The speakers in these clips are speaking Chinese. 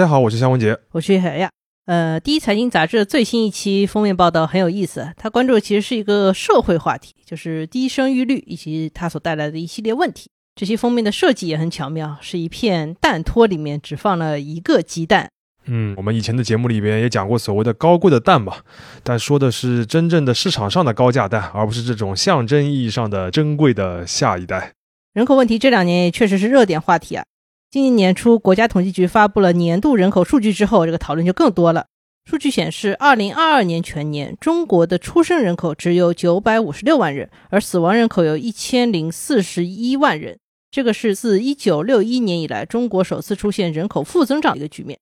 大家好，我是向文杰，我是海亚。呃，第一财经杂志最新一期封面报道很有意思，它关注的其实是一个社会话题，就是低生育率以及它所带来的一系列问题。这些封面的设计也很巧妙，是一片蛋托里面只放了一个鸡蛋。嗯，我们以前的节目里边也讲过所谓的高贵的蛋嘛，但说的是真正的市场上的高价蛋，而不是这种象征意义上的珍贵的下一代。人口问题这两年也确实是热点话题啊。今年年初，国家统计局发布了年度人口数据之后，这个讨论就更多了。数据显示，二零二二年全年，中国的出生人口只有九百五十六万人，而死亡人口有一千零四十一万人。这个是自一九六一年以来，中国首次出现人口负增长的一个局面。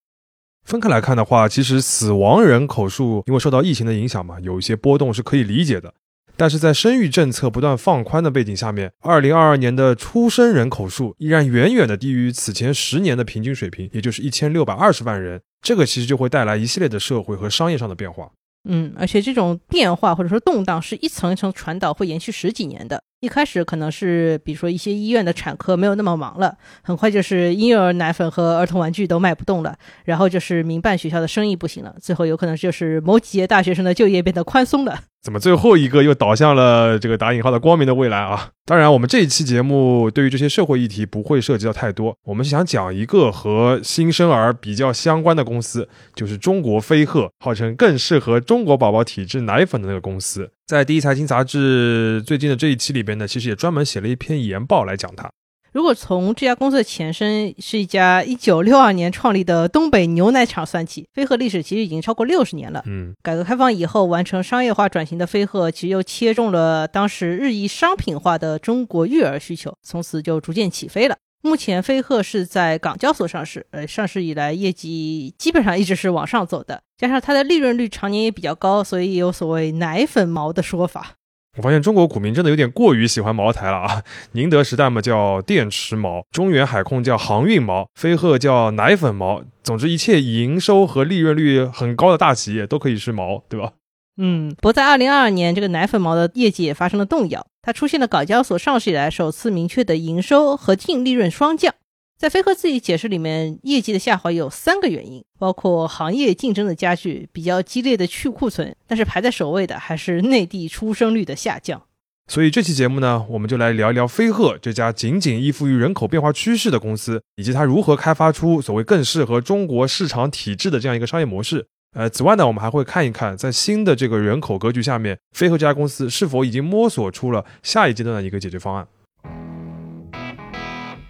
分开来看的话，其实死亡人口数因为受到疫情的影响嘛，有一些波动是可以理解的。但是在生育政策不断放宽的背景下面，二零二二年的出生人口数依然远远的低于此前十年的平均水平，也就是一千六百二十万人。这个其实就会带来一系列的社会和商业上的变化。嗯，而且这种变化或者说动荡是一层一层传导，会延续十几年的。一开始可能是，比如说一些医院的产科没有那么忙了，很快就是婴幼儿奶粉和儿童玩具都卖不动了，然后就是民办学校的生意不行了，最后有可能就是某几届大学生的就业变得宽松了。怎么最后一个又导向了这个打引号的光明的未来啊？当然，我们这一期节目对于这些社会议题不会涉及到太多，我们是想讲一个和新生儿比较相关的公司，就是中国飞鹤，号称更适合中国宝宝体质奶粉的那个公司。在第一财经杂志最近的这一期里边呢，其实也专门写了一篇研报来讲它。如果从这家公司的前身是一家一九六二年创立的东北牛奶厂算起，飞鹤历史其实已经超过六十年了。嗯，改革开放以后完成商业化转型的飞鹤，其实又切中了当时日益商品化的中国育儿需求，从此就逐渐起飞了。目前飞鹤是在港交所上市，呃，上市以来业绩基本上一直是往上走的，加上它的利润率常年也比较高，所以也有所谓“奶粉毛”的说法。我发现中国股民真的有点过于喜欢茅台了啊！宁德时代嘛叫电池毛，中远海控叫航运毛，飞鹤叫奶粉毛。总之，一切营收和利润率很高的大企业都可以是毛，对吧？嗯，不过在二零二二年，这个奶粉毛的业绩也发生了动摇，它出现了港交所上市以来首次明确的营收和净利润双降。在飞鹤自己解释里面，业绩的下滑有三个原因，包括行业竞争的加剧、比较激烈的去库存，但是排在首位的还是内地出生率的下降。所以这期节目呢，我们就来聊一聊飞鹤这家仅仅依附于人口变化趋势的公司，以及它如何开发出所谓更适合中国市场体制的这样一个商业模式。呃，此外呢，我们还会看一看，在新的这个人口格局下面，飞鹤这家公司是否已经摸索出了下一阶段的一个解决方案。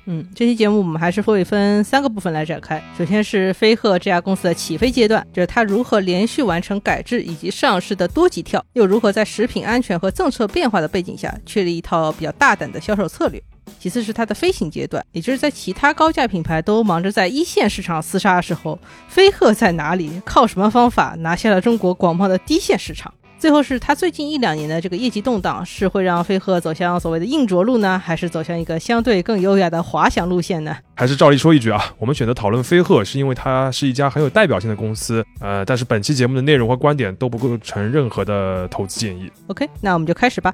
嗯，这期节目我们还是会分三个部分来展开。首先是飞鹤这家公司的起飞阶段，就是它如何连续完成改制以及上市的多级跳，又如何在食品安全和政策变化的背景下，确立一套比较大胆的销售策略。其次是它的飞行阶段，也就是在其他高价品牌都忙着在一线市场厮杀的时候，飞鹤在哪里，靠什么方法拿下了中国广袤的低线市场。最后是它最近一两年的这个业绩动荡，是会让飞鹤走向所谓的硬着陆呢，还是走向一个相对更优雅的滑翔路线呢？还是照例说一句啊，我们选择讨论飞鹤，是因为它是一家很有代表性的公司。呃，但是本期节目的内容和观点都不构成任何的投资建议。OK，那我们就开始吧。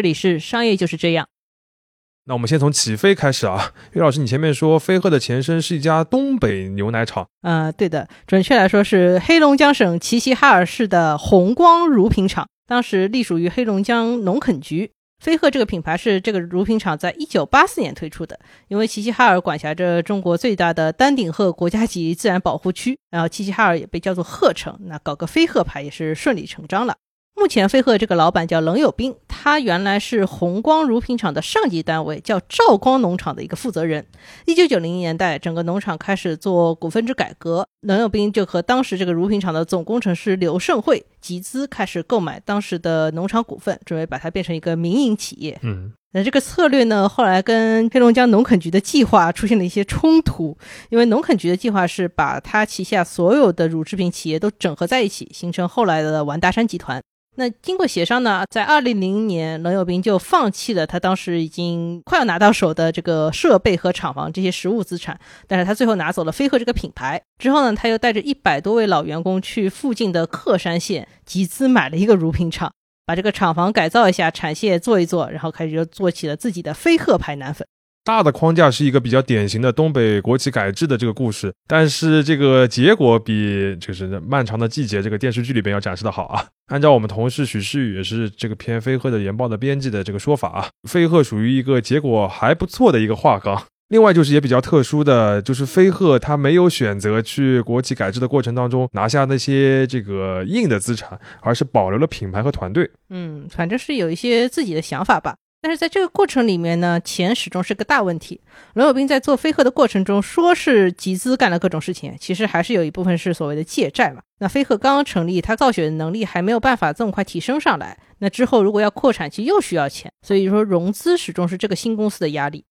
这里是商业就是这样。那我们先从起飞开始啊，岳老师，你前面说飞鹤的前身是一家东北牛奶厂，呃，对的，准确来说是黑龙江省齐齐哈尔市的红光乳品厂，当时隶属于黑龙江农垦局。飞鹤这个品牌是这个乳品厂在一九八四年推出的，因为齐齐哈尔管辖着中国最大的丹顶鹤国家级自然保护区，然后齐齐哈尔也被叫做鹤城，那搞个飞鹤牌也是顺理成章了。目前飞鹤这个老板叫冷有斌，他原来是红光乳品厂的上级单位叫赵光农场的一个负责人。一九九零年代，整个农场开始做股份制改革，冷有斌就和当时这个乳品厂的总工程师刘盛会集资，开始购买当时的农场股份，准备把它变成一个民营企业。嗯，那这个策略呢，后来跟黑龙江农垦局的计划出现了一些冲突，因为农垦局的计划是把它旗下所有的乳制品企业都整合在一起，形成后来的完达山集团。那经过协商呢，在二零零年，冷有斌就放弃了他当时已经快要拿到手的这个设备和厂房这些实物资产，但是他最后拿走了飞鹤这个品牌。之后呢，他又带着一百多位老员工去附近的克山县集资买了一个乳品厂，把这个厂房改造一下，产线做一做，然后开始就做起了自己的飞鹤牌奶粉。大的框架是一个比较典型的东北国企改制的这个故事，但是这个结果比就是漫长的季节这个电视剧里边要展示的好啊。按照我们同事许世宇也是这个偏飞鹤的研报的编辑的这个说法啊，飞鹤属于一个结果还不错的一个画纲。另外就是也比较特殊的就是飞鹤它没有选择去国企改制的过程当中拿下那些这个硬的资产，而是保留了品牌和团队。嗯，反正是有一些自己的想法吧。但是在这个过程里面呢，钱始终是个大问题。罗永斌在做飞鹤的过程中，说是集资干了各种事情，其实还是有一部分是所谓的借债嘛。那飞鹤刚刚成立，它造血的能力还没有办法这么快提升上来。那之后如果要扩产，其实又需要钱，所以说融资始终是这个新公司的压力。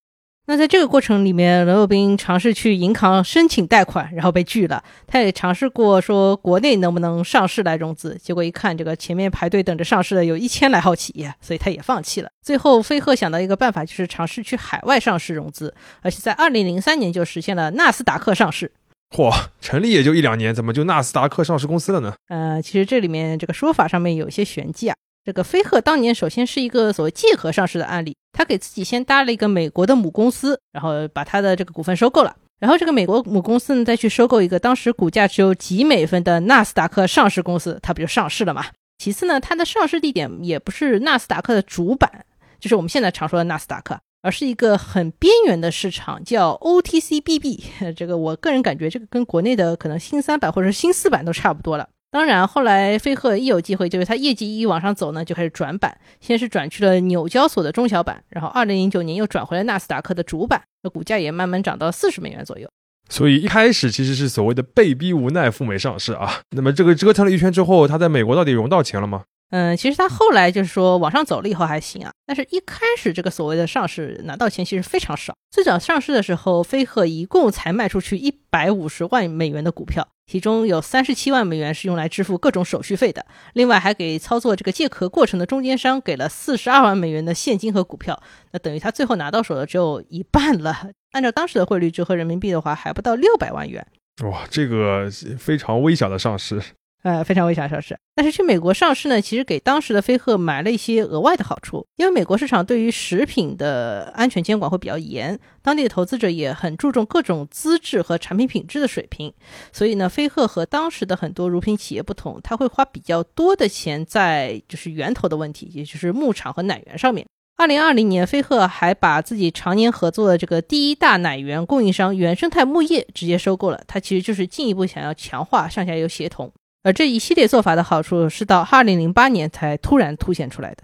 那在这个过程里面，冷有斌尝试去银行申请贷款，然后被拒了。他也尝试过说国内能不能上市来融资，结果一看这个前面排队等着上市的有一千来号企业，所以他也放弃了。最后飞鹤想到一个办法，就是尝试去海外上市融资，而且在二零零三年就实现了纳斯达克上市。嚯，成立也就一两年，怎么就纳斯达克上市公司了呢？呃，其实这里面这个说法上面有一些玄机啊。这个飞鹤当年首先是一个所谓借壳上市的案例，他给自己先搭了一个美国的母公司，然后把他的这个股份收购了，然后这个美国母公司呢再去收购一个当时股价只有几美分的纳斯达克上市公司，它不就上市了嘛？其次呢，它的上市地点也不是纳斯达克的主板，就是我们现在常说的纳斯达克，而是一个很边缘的市场，叫 OTCBB。这个我个人感觉，这个跟国内的可能新三板或者新四板都差不多了。当然，后来飞鹤一有机会，就是它业绩一往上走呢，就开始转板，先是转去了纽交所的中小板，然后二零零九年又转回了纳斯达克的主板，那股价也慢慢涨到四十美元左右。所以一开始其实是所谓的被逼无奈赴美上市啊。那么这个折腾了一圈之后，他在美国到底融到钱了吗？嗯，其实他后来就是说往上走了以后还行啊，但是一开始这个所谓的上市拿到钱其实非常少。最早上市的时候，飞鹤一共才卖出去一百五十万美元的股票，其中有三十七万美元是用来支付各种手续费的，另外还给操作这个借壳过程的中间商给了四十二万美元的现金和股票，那等于他最后拿到手的只有一半了。按照当时的汇率折合人民币的话，还不到六百万元。哇，这个非常微小的上市。呃，非常微小上市，但是去美国上市呢，其实给当时的飞鹤买了一些额外的好处，因为美国市场对于食品的安全监管会比较严，当地的投资者也很注重各种资质和产品品质的水平，所以呢，飞鹤和当时的很多乳品企业不同，它会花比较多的钱在就是源头的问题，也就是牧场和奶源上面。二零二零年，飞鹤还把自己常年合作的这个第一大奶源供应商原生态牧业直接收购了，它其实就是进一步想要强化上下游协同。而这一系列做法的好处是到二零零八年才突然凸显出来的。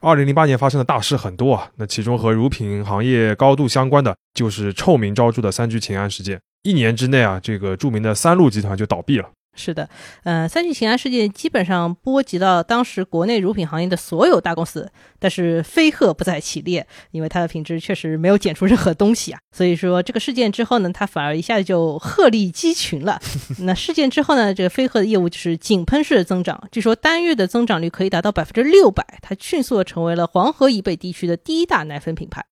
二零零八年发生的大事很多啊，那其中和乳品行业高度相关的就是臭名昭著的三聚氰胺事件。一年之内啊，这个著名的三鹿集团就倒闭了。是的，嗯，三聚氰胺事件基本上波及到当时国内乳品行业的所有大公司，但是飞鹤不在其列，因为它的品质确实没有检出任何东西啊。所以说这个事件之后呢，它反而一下子就鹤立鸡群了。那事件之后呢，这个飞鹤的业务就是井喷式的增长，据说单月的增长率可以达到百分之六百，它迅速的成为了黄河以北地区的第一大奶粉品牌。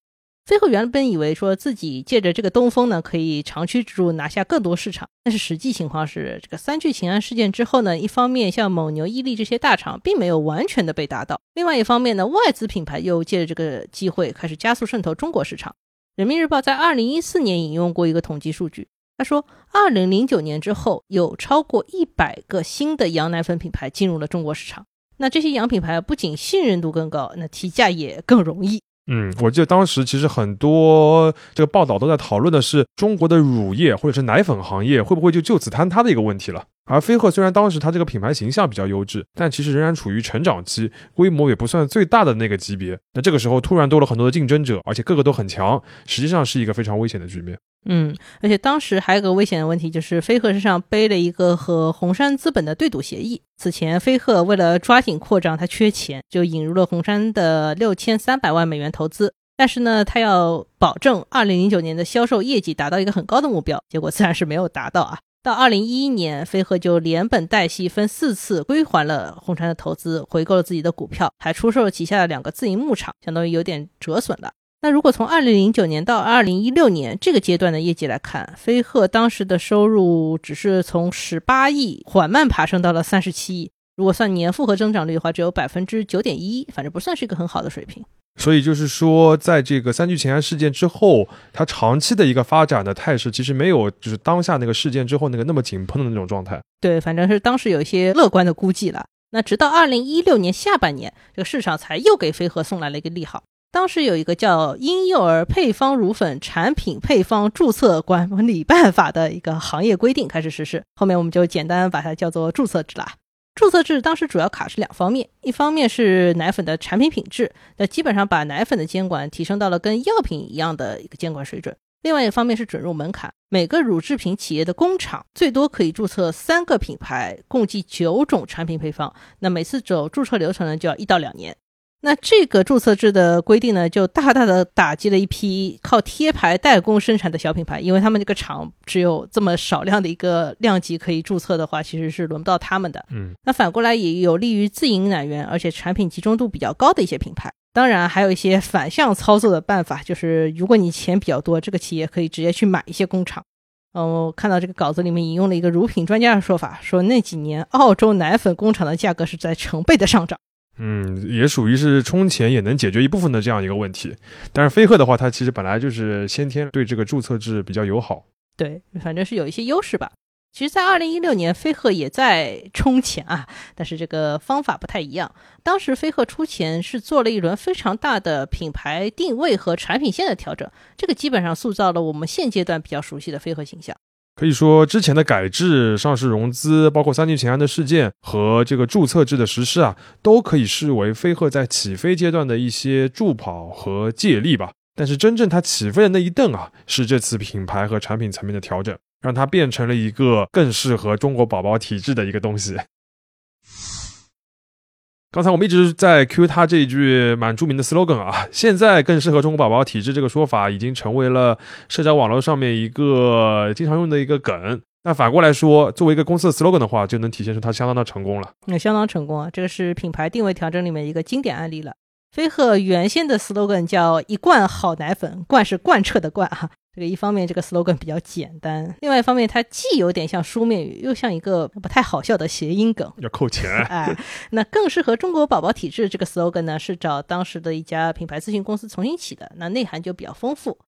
飞鹤原本以为说自己借着这个东风呢，可以长驱直入拿下更多市场，但是实际情况是，这个三聚氰胺事件之后呢，一方面像蒙牛、伊利这些大厂并没有完全的被打倒，另外一方面呢，外资品牌又借着这个机会开始加速渗透中国市场。人民日报在二零一四年引用过一个统计数据，他说，二零零九年之后，有超过一百个新的羊奶粉品牌进入了中国市场。那这些洋品牌不仅信任度更高，那提价也更容易。嗯，我记得当时其实很多这个报道都在讨论的是中国的乳业或者是奶粉行业会不会就就此坍塌的一个问题了。而飞鹤虽然当时它这个品牌形象比较优质，但其实仍然处于成长期，规模也不算最大的那个级别。那这个时候突然多了很多的竞争者，而且个个都很强，实际上是一个非常危险的局面。嗯，而且当时还有个危险的问题，就是飞鹤身上背了一个和红杉资本的对赌协议。此前飞鹤为了抓紧扩张，它缺钱，就引入了红杉的六千三百万美元投资。但是呢，它要保证二零零九年的销售业绩达到一个很高的目标，结果自然是没有达到啊。到二零一一年，飞鹤就连本带息分四次归还了红杉的投资，回购了自己的股票，还出售了旗下的两个自营牧场，相当于有点折损了。那如果从二零零九年到二零一六年这个阶段的业绩来看，飞鹤当时的收入只是从十八亿缓慢爬升到了三十七亿，如果算年复合增长率的话，只有百分之九点一，反正不算是一个很好的水平。所以就是说，在这个三聚氰胺事件之后，它长期的一个发展的态势，其实没有就是当下那个事件之后那个那么紧喷的那种状态。对，反正是当时有一些乐观的估计了。那直到二零一六年下半年，这个市场才又给飞鹤送来了一个利好。当时有一个叫《婴幼儿配方乳粉产品配方注册管理办法》的一个行业规定开始实施，后面我们就简单把它叫做注册制了。注册制当时主要卡是两方面，一方面是奶粉的产品品质，那基本上把奶粉的监管提升到了跟药品一样的一个监管水准；另外一方面是准入门槛，每个乳制品企业的工厂最多可以注册三个品牌，共计九种产品配方，那每次走注册流程呢就要一到两年。那这个注册制的规定呢，就大大的打击了一批靠贴牌代工生产的小品牌，因为他们这个厂只有这么少量的一个量级可以注册的话，其实是轮不到他们的。嗯，那反过来也有利于自营奶源，而且产品集中度比较高的一些品牌。当然，还有一些反向操作的办法，就是如果你钱比较多，这个企业可以直接去买一些工厂。嗯，我看到这个稿子里面引用了一个乳品专家的说法，说那几年澳洲奶粉工厂的价格是在成倍的上涨。嗯，也属于是充钱也能解决一部分的这样一个问题。但是飞鹤的话，它其实本来就是先天对这个注册制比较友好。对，反正是有一些优势吧。其实，在二零一六年，飞鹤也在充钱啊，但是这个方法不太一样。当时飞鹤出钱是做了一轮非常大的品牌定位和产品线的调整，这个基本上塑造了我们现阶段比较熟悉的飞鹤形象。可以说，之前的改制、上市融资，包括三聚氰胺的事件和这个注册制的实施啊，都可以视为飞鹤在起飞阶段的一些助跑和借力吧。但是，真正它起飞的那一蹬啊，是这次品牌和产品层面的调整，让它变成了一个更适合中国宝宝体质的一个东西。刚才我们一直在 Q 他这一句蛮著名的 slogan 啊，现在更适合中国宝宝体质这个说法已经成为了社交网络上面一个经常用的一个梗。那反过来说，作为一个公司的 slogan 的话，就能体现出它相当的成功了。那相当成功啊，这个是品牌定位调整里面一个经典案例了。飞鹤原先的 slogan 叫“一罐好奶粉”，罐是贯彻的罐哈。这个一方面这个 slogan 比较简单，另外一方面它既有点像书面语，又像一个不太好笑的谐音梗，要扣钱。哎，那更适合中国宝宝体质这个 slogan 呢，是找当时的一家品牌咨询公司重新起的，那内涵就比较丰富。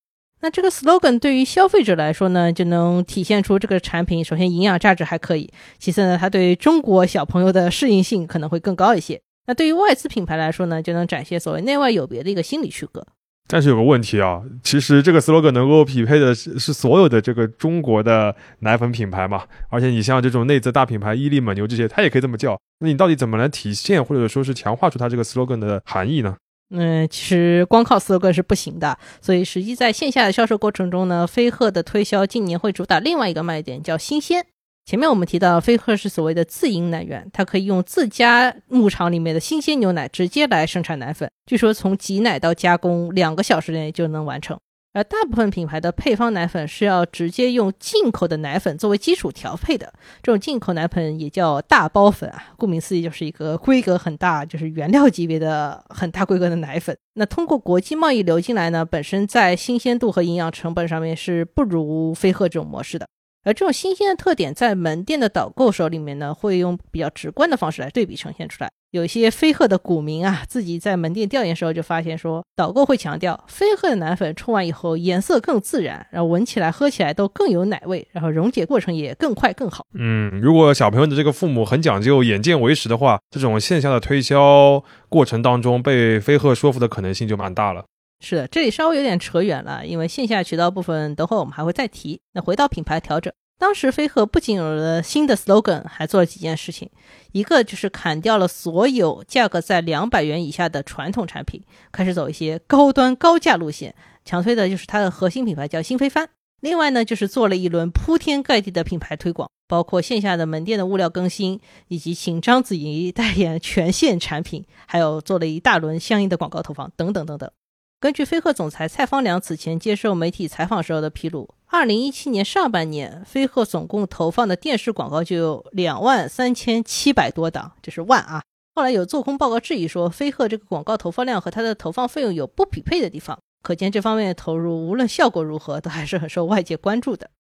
那这个 slogan 对于消费者来说呢，就能体现出这个产品首先营养价值还可以，其次呢，它对中国小朋友的适应性可能会更高一些。那对于外资品牌来说呢，就能展现所谓内外有别的一个心理区隔。但是有个问题啊，其实这个 slogan 能够匹配的是是所有的这个中国的奶粉品牌嘛？而且你像这种内资大品牌伊利、蒙牛这些，它也可以这么叫。那你到底怎么来体现或者说是强化出它这个 slogan 的含义呢？嗯，其实光靠 slogan 是不行的。所以实际在线下的销售过程中呢，飞鹤的推销近年会主打另外一个卖点，叫新鲜。前面我们提到，飞鹤是所谓的自营奶源，它可以用自家牧场里面的新鲜牛奶直接来生产奶粉，据说从挤奶到加工两个小时内就能完成。而大部分品牌的配方奶粉是要直接用进口的奶粉作为基础调配的，这种进口奶粉也叫大包粉啊，顾名思义就是一个规格很大，就是原料级别的很大规格的奶粉。那通过国际贸易流进来呢，本身在新鲜度和营养成本上面是不如飞鹤这种模式的。而这种新鲜的特点，在门店的导购手里面呢，会用比较直观的方式来对比呈现出来。有一些飞鹤的股民啊，自己在门店调研时候就发现说，导购会强调，飞鹤的奶粉冲完以后颜色更自然，然后闻起来、喝起来都更有奶味，然后溶解过程也更快更好。嗯，如果小朋友的这个父母很讲究眼见为实的话，这种线下的推销过程当中，被飞鹤说服的可能性就蛮大了。是的，这里稍微有点扯远了，因为线下渠道部分等会我们还会再提。那回到品牌调整，当时飞鹤不仅有了新的 slogan，还做了几件事情。一个就是砍掉了所有价格在两百元以下的传统产品，开始走一些高端高价路线，强推的就是它的核心品牌叫新飞帆。另外呢，就是做了一轮铺天盖地的品牌推广，包括线下的门店的物料更新，以及请章子怡代言全线产品，还有做了一大轮相应的广告投放等等等等。根据飞鹤总裁蔡方良此前接受媒体采访时候的披露，二零一七年上半年，飞鹤总共投放的电视广告就有两万三千七百多档，这是万啊。后来有做空报告质疑说，飞鹤这个广告投放量和它的投放费用有不匹配的地方，可见这方面的投入无论效果如何，都还是很受外界关注的。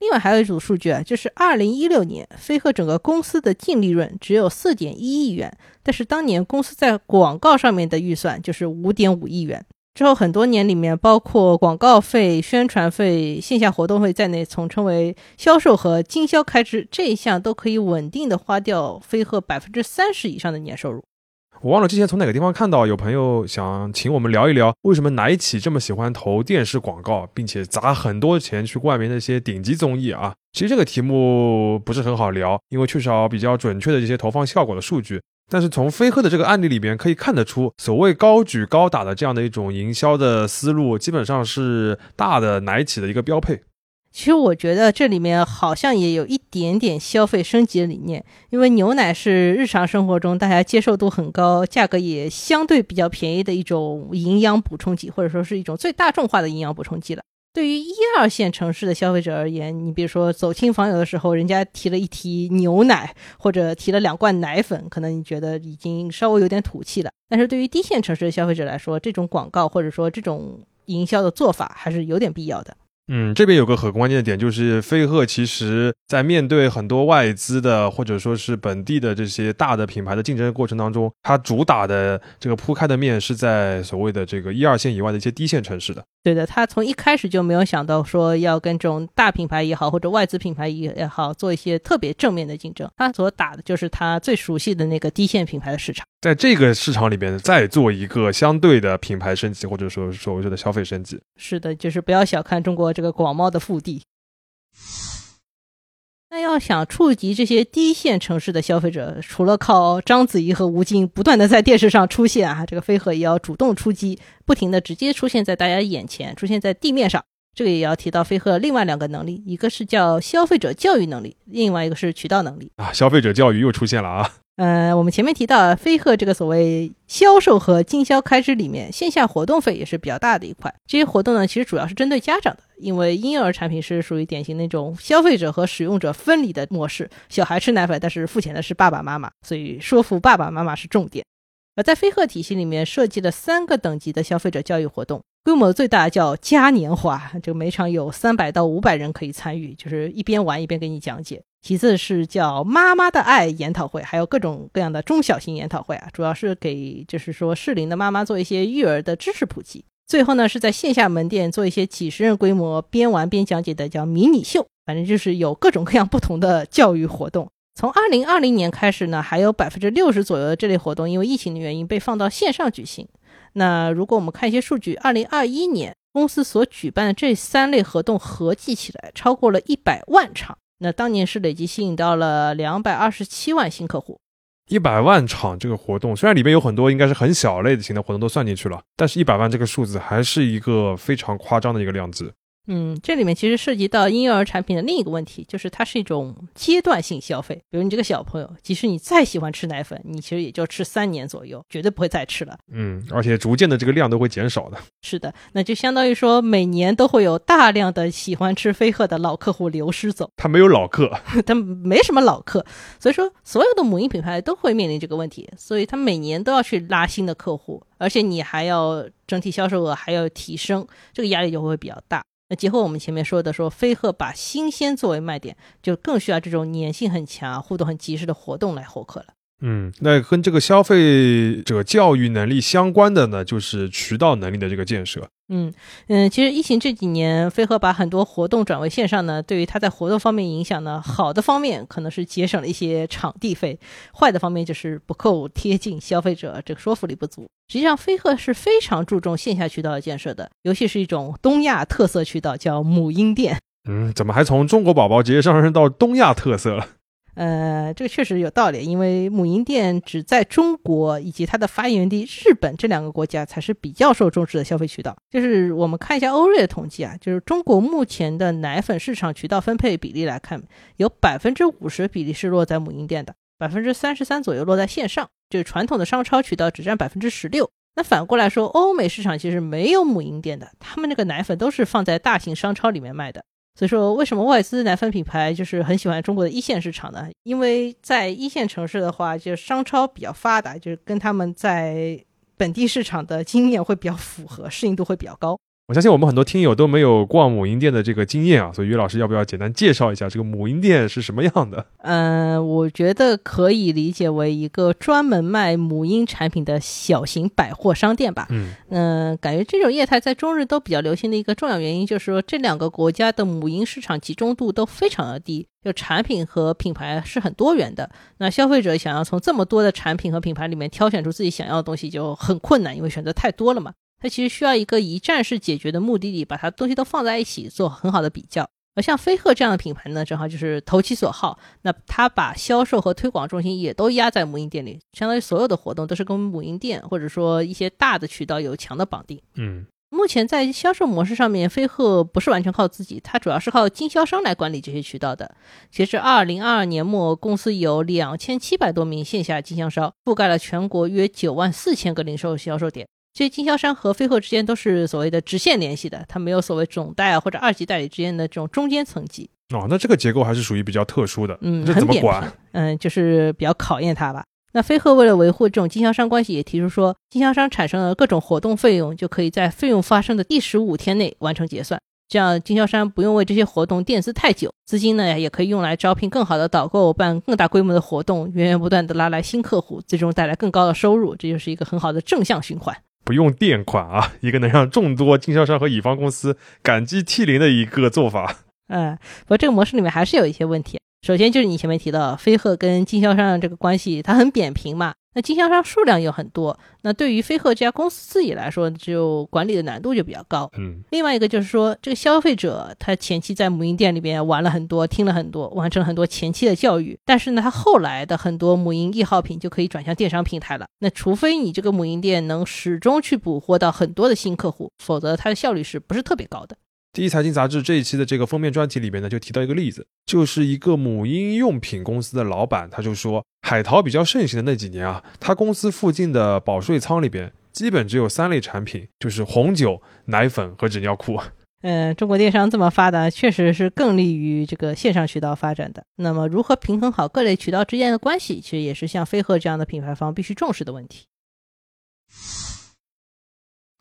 另外还有一组数据啊，就是二零一六年飞鹤整个公司的净利润只有四点一亿元，但是当年公司在广告上面的预算就是五点五亿元。之后很多年里面，包括广告费、宣传费、线下活动费在内，统称为销售和经销开支，这一项都可以稳定的花掉飞鹤百分之三十以上的年收入。我忘了之前从哪个地方看到有朋友想请我们聊一聊，为什么奶企这么喜欢投电视广告，并且砸很多钱去冠名那些顶级综艺啊？其实这个题目不是很好聊，因为缺少比较准确的这些投放效果的数据。但是从飞鹤的这个案例里边可以看得出，所谓高举高打的这样的一种营销的思路，基本上是大的奶企的一个标配。其实我觉得这里面好像也有一点点消费升级的理念，因为牛奶是日常生活中大家接受度很高、价格也相对比较便宜的一种营养补充剂，或者说是一种最大众化的营养补充剂了。对于一二线城市的消费者而言，你比如说走亲访友的时候，人家提了一提牛奶，或者提了两罐奶粉，可能你觉得已经稍微有点土气了。但是对于低线城市的消费者来说，这种广告或者说这种营销的做法还是有点必要的。嗯，这边有个很关键的点，就是飞鹤其实在面对很多外资的或者说是本地的这些大的品牌的竞争过程当中，它主打的这个铺开的面是在所谓的这个一二线以外的一些低线城市的。对的，他从一开始就没有想到说要跟这种大品牌也好，或者外资品牌也也好，做一些特别正面的竞争。他所打的就是他最熟悉的那个低线品牌的市场，在这个市场里边再做一个相对的品牌升级，或者说所谓的消费升级。是的，就是不要小看中国这个广袤的腹地。那要想触及这些低线城市的消费者，除了靠章子怡和吴京不断的在电视上出现啊，这个飞鹤也要主动出击，不停的直接出现在大家眼前，出现在地面上。这个也要提到飞鹤另外两个能力，一个是叫消费者教育能力，另外一个是渠道能力啊。消费者教育又出现了啊。呃，我们前面提到飞鹤这个所谓销售和经销开支里面，线下活动费也是比较大的一块。这些活动呢，其实主要是针对家长的，因为婴幼儿产品是属于典型那种消费者和使用者分离的模式，小孩吃奶粉，但是付钱的是爸爸妈妈，所以说服爸爸妈妈是重点。而在飞鹤体系里面设计了三个等级的消费者教育活动。规模最大叫嘉年华，这个每场有三百到五百人可以参与，就是一边玩一边给你讲解。其次是叫妈妈的爱研讨会，还有各种各样的中小型研讨会啊，主要是给就是说适龄的妈妈做一些育儿的知识普及。最后呢是在线下门店做一些几十人规模边玩边讲解的叫迷你秀，反正就是有各种各样不同的教育活动。从二零二零年开始呢，还有百分之六十左右的这类活动因为疫情的原因被放到线上举行。那如果我们看一些数据，二零二一年公司所举办的这三类活动合计起来超过了一百万场，那当年是累计吸引到了两百二十七万新客户。一百万场这个活动，虽然里面有很多应该是很小类型的活动都算进去了，但是一百万这个数字还是一个非常夸张的一个量级。嗯，这里面其实涉及到婴幼儿产品的另一个问题，就是它是一种阶段性消费。比如你这个小朋友，即使你再喜欢吃奶粉，你其实也就吃三年左右，绝对不会再吃了。嗯，而且逐渐的这个量都会减少的。是的，那就相当于说每年都会有大量的喜欢吃飞鹤的老客户流失走。他没有老客，他没什么老客，所以说所有的母婴品牌都会面临这个问题，所以他每年都要去拉新的客户，而且你还要整体销售额还要提升，这个压力就会比较大。那结合我们前面说的，说飞鹤把新鲜作为卖点，就更需要这种粘性很强、互动很及时的活动来获客了。嗯，那跟这个消费者教育能力相关的呢，就是渠道能力的这个建设。嗯嗯，其实疫情这几年，飞鹤把很多活动转为线上呢，对于它在活动方面影响呢，好的方面可能是节省了一些场地费，坏的方面就是不够贴近消费者，这个说服力不足。实际上，飞鹤是非常注重线下渠道的建设的，尤其是一种东亚特色渠道，叫母婴店。嗯，怎么还从中国宝宝直接上升到东亚特色了？呃，这个确实有道理，因为母婴店只在中国以及它的发源地日本这两个国家才是比较受重视的消费渠道。就是我们看一下欧瑞的统计啊，就是中国目前的奶粉市场渠道分配比例来看，有百分之五十比例是落在母婴店的，百分之三十三左右落在线上，就是传统的商超渠道只占百分之十六。那反过来说，欧美市场其实没有母婴店的，他们那个奶粉都是放在大型商超里面卖的。所以说，为什么外资奶粉品牌就是很喜欢中国的一线市场呢？因为在一线城市的话，就商超比较发达，就是跟他们在本地市场的经验会比较符合，适应度会比较高。我相信我们很多听友都没有逛母婴店的这个经验啊，所以于老师要不要简单介绍一下这个母婴店是什么样的？嗯，我觉得可以理解为一个专门卖母婴产品的小型百货商店吧。嗯嗯，感觉这种业态在中日都比较流行的一个重要原因，就是说这两个国家的母婴市场集中度都非常的低，就产品和品牌是很多元的。那消费者想要从这么多的产品和品牌里面挑选出自己想要的东西就很困难，因为选择太多了嘛。它其实需要一个一站式解决的目的地，把它东西都放在一起做很好的比较。而像飞鹤这样的品牌呢，正好就是投其所好。那它把销售和推广重心也都压在母婴店里，相当于所有的活动都是跟母婴店或者说一些大的渠道有强的绑定。嗯，目前在销售模式上面，飞鹤不是完全靠自己，它主要是靠经销商来管理这些渠道的。截至二零二二年末，公司有两千七百多名线下经销商，覆盖了全国约九万四千个零售销售点。这些经销商和飞鹤之间都是所谓的直线联系的，它没有所谓总代啊或者二级代理之间的这种中间层级。哦，那这个结构还是属于比较特殊的。嗯，这怎么管？嗯，就是比较考验它吧。那飞鹤为了维护这种经销商关系，也提出说，经销商产生了各种活动费用，就可以在费用发生的第十五天内完成结算，这样经销商不用为这些活动垫资太久，资金呢也可以用来招聘更好的导购，办更大规模的活动，源源不断的拉来新客户，最终带来更高的收入，这就是一个很好的正向循环。不用垫款啊，一个能让众多经销商和乙方公司感激涕零的一个做法。嗯，不过这个模式里面还是有一些问题。首先就是你前面提到飞鹤跟经销商的这个关系，它很扁平嘛。那经销商数量又很多，那对于飞鹤这家公司自己来说，就管理的难度就比较高。嗯另外一个就是说，这个消费者他前期在母婴店里边玩了很多，听了很多，完成了很多前期的教育，但是呢，他后来的很多母婴易耗品就可以转向电商平台了。那除非你这个母婴店能始终去捕获到很多的新客户，否则它的效率是不是特别高的？第一财经杂志这一期的这个封面专题里边呢，就提到一个例子，就是一个母婴用品公司的老板，他就说，海淘比较盛行的那几年啊，他公司附近的保税仓里边，基本只有三类产品，就是红酒、奶粉和纸尿裤。嗯，中国电商这么发达，确实是更利于这个线上渠道发展的。那么，如何平衡好各类渠道之间的关系，其实也是像飞鹤这样的品牌方必须重视的问题。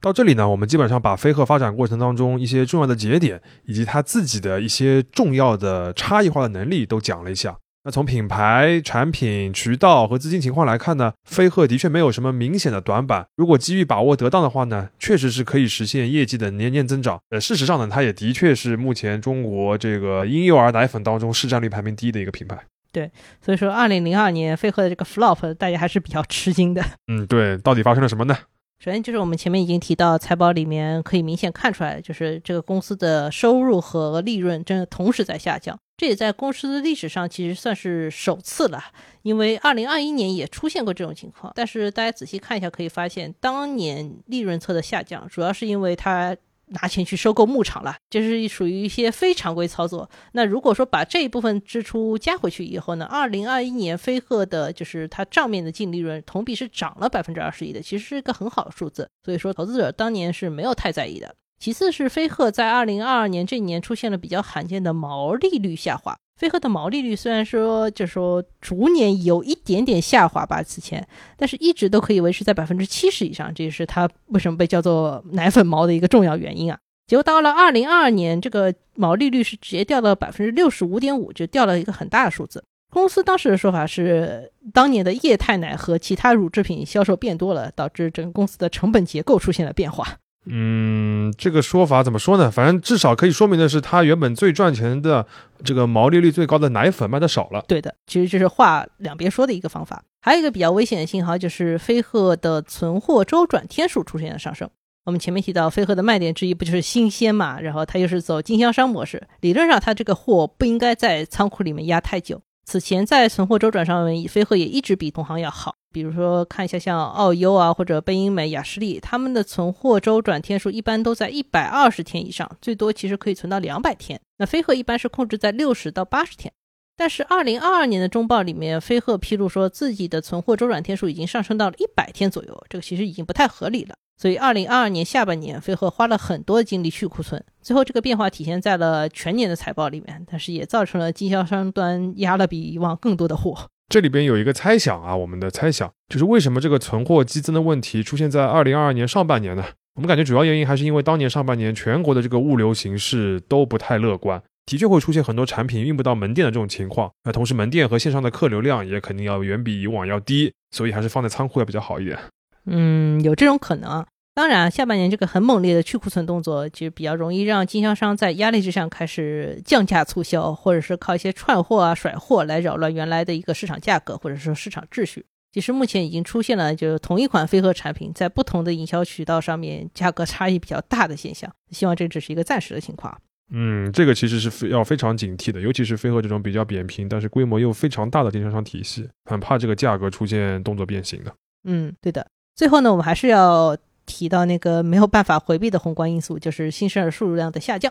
到这里呢，我们基本上把飞鹤发展过程当中一些重要的节点，以及它自己的一些重要的差异化的能力都讲了一下。那从品牌、产品、渠道和资金情况来看呢，飞鹤的确没有什么明显的短板。如果机遇把握得当的话呢，确实是可以实现业绩的年年增长。呃，事实上呢，它也的确是目前中国这个婴幼儿奶粉当中市占率排名第一的一个品牌。对所以说，二零零二年飞鹤的这个 flop，大家还是比较吃惊的。嗯，对，到底发生了什么呢？首先就是我们前面已经提到，财报里面可以明显看出来，就是这个公司的收入和利润正同时在下降。这也在公司的历史上其实算是首次了，因为二零二一年也出现过这种情况。但是大家仔细看一下，可以发现当年利润侧的下降，主要是因为它拿钱去收购牧场了，这是属于一些非常规操作。那如果说把这一部分支出加回去以后呢，二零二一年飞鹤的就是它账面的净利润同比是涨了百分之二十一的，其实是一个很好的数字。所以说投资者当年是没有太在意的。其次是飞鹤在二零二二年这一年出现了比较罕见的毛利率下滑。飞鹤的毛利率虽然说就说逐年有一点点下滑吧，此前，但是一直都可以维持在百分之七十以上，这也是它为什么被叫做奶粉毛的一个重要原因啊。结果到了二零二二年，这个毛利率是直接掉到百分之六十五点五，就掉了一个很大的数字。公司当时的说法是，当年的液态奶和其他乳制品销售变多了，导致整个公司的成本结构出现了变化。嗯，这个说法怎么说呢？反正至少可以说明的是，它原本最赚钱的这个毛利率最高的奶粉卖的少了。对的，其实这是话两边说的一个方法。还有一个比较危险的信号，就是飞鹤的存货周转天数出现了上升。我们前面提到，飞鹤的卖点之一不就是新鲜嘛？然后它又是走经销商模式，理论上它这个货不应该在仓库里面压太久。此前在存货周转上面，飞鹤也一直比同行要好。比如说看一下像奥优啊，或者贝因美、雅士利，他们的存货周转天数一般都在一百二十天以上，最多其实可以存到两百天。那飞鹤一般是控制在六十到八十天。但是二零二二年的中报里面，飞鹤披露说自己的存货周转天数已经上升到了一百天左右，这个其实已经不太合理了。所以二零二二年下半年，飞鹤花了很多精力去库存，最后这个变化体现在了全年的财报里面，但是也造成了经销商端压了比以往更多的货。这里边有一个猜想啊，我们的猜想就是为什么这个存货激增的问题出现在二零二二年上半年呢？我们感觉主要原因还是因为当年上半年全国的这个物流形势都不太乐观。的确会出现很多产品运不到门店的这种情况，那同时门店和线上的客流量也肯定要远比以往要低，所以还是放在仓库要比较好一点。嗯，有这种可能。当然，下半年这个很猛烈的去库存动作，其实比较容易让经销商在压力之上开始降价促销，或者是靠一些串货啊、甩货来扰乱原来的一个市场价格，或者说市场秩序。其实目前已经出现了，就是同一款飞鹤产品在不同的营销渠道上面价格差异比较大的现象。希望这只是一个暂时的情况。嗯，这个其实是非要非常警惕的，尤其是飞鹤这种比较扁平，但是规模又非常大的经销商体系，很怕这个价格出现动作变形的。嗯，对的。最后呢，我们还是要提到那个没有办法回避的宏观因素，就是新生儿数量的下降。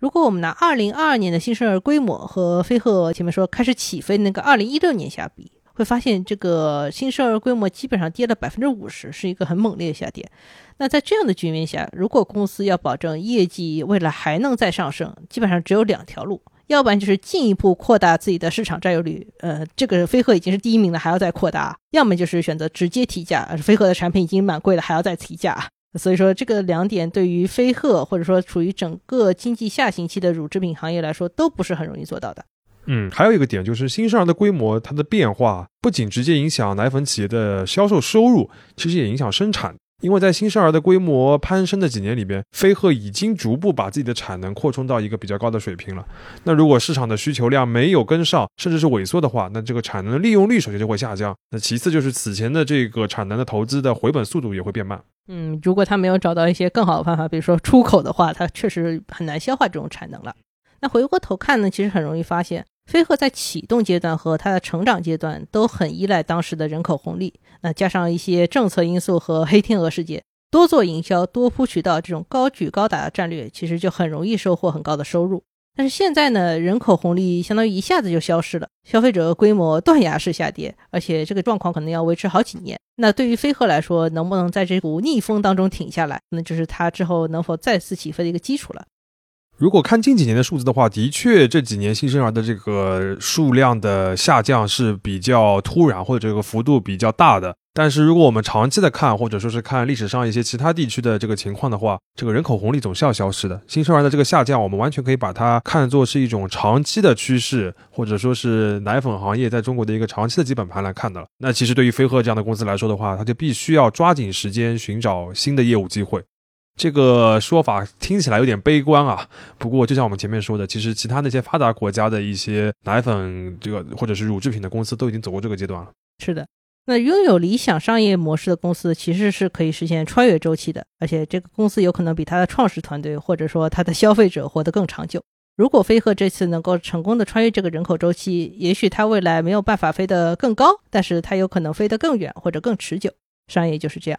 如果我们拿二零二二年的新生儿规模和飞鹤前面说开始起飞那个二零一六年下比，会发现这个新生儿规模基本上跌了百分之五十，是一个很猛烈的下跌。那在这样的局面下，如果公司要保证业绩未来还能再上升，基本上只有两条路，要不然就是进一步扩大自己的市场占有率，呃，这个飞鹤已经是第一名了，还要再扩大；要么就是选择直接提价，飞鹤的产品已经蛮贵了，还要再提价。所以说，这个两点对于飞鹤或者说处于整个经济下行期的乳制品行业来说，都不是很容易做到的。嗯，还有一个点就是新生儿的规模，它的变化不仅直接影响奶粉企业的销售收入，其实也影响生产。因为在新生儿的规模攀升的几年里边，飞鹤已经逐步把自己的产能扩充到一个比较高的水平了。那如果市场的需求量没有跟上，甚至是萎缩的话，那这个产能的利用率首先就会下降。那其次就是此前的这个产能的投资的回本速度也会变慢。嗯，如果他没有找到一些更好的办法，比如说出口的话，它确实很难消化这种产能了。那回过头看呢，其实很容易发现。飞鹤在启动阶段和它的成长阶段都很依赖当时的人口红利，那加上一些政策因素和黑天鹅事件，多做营销、多铺渠道这种高举高打的战略，其实就很容易收获很高的收入。但是现在呢，人口红利相当于一下子就消失了，消费者规模断崖式下跌，而且这个状况可能要维持好几年。那对于飞鹤来说，能不能在这股逆风当中挺下来，那就是它之后能否再次起飞的一个基础了。如果看近几年的数字的话，的确这几年新生儿的这个数量的下降是比较突然，或者这个幅度比较大的。但是如果我们长期的看，或者说是看历史上一些其他地区的这个情况的话，这个人口红利总是要消失的。新生儿的这个下降，我们完全可以把它看作是一种长期的趋势，或者说是奶粉行业在中国的一个长期的基本盘来看的了。那其实对于飞鹤这样的公司来说的话，它就必须要抓紧时间寻找新的业务机会。这个说法听起来有点悲观啊，不过就像我们前面说的，其实其他那些发达国家的一些奶粉这个或者是乳制品的公司都已经走过这个阶段了。是的，那拥有理想商业模式的公司其实是可以实现穿越周期的，而且这个公司有可能比它的创始团队或者说它的消费者活得更长久。如果飞鹤这次能够成功的穿越这个人口周期，也许它未来没有办法飞得更高，但是它有可能飞得更远或者更持久。商业就是这样。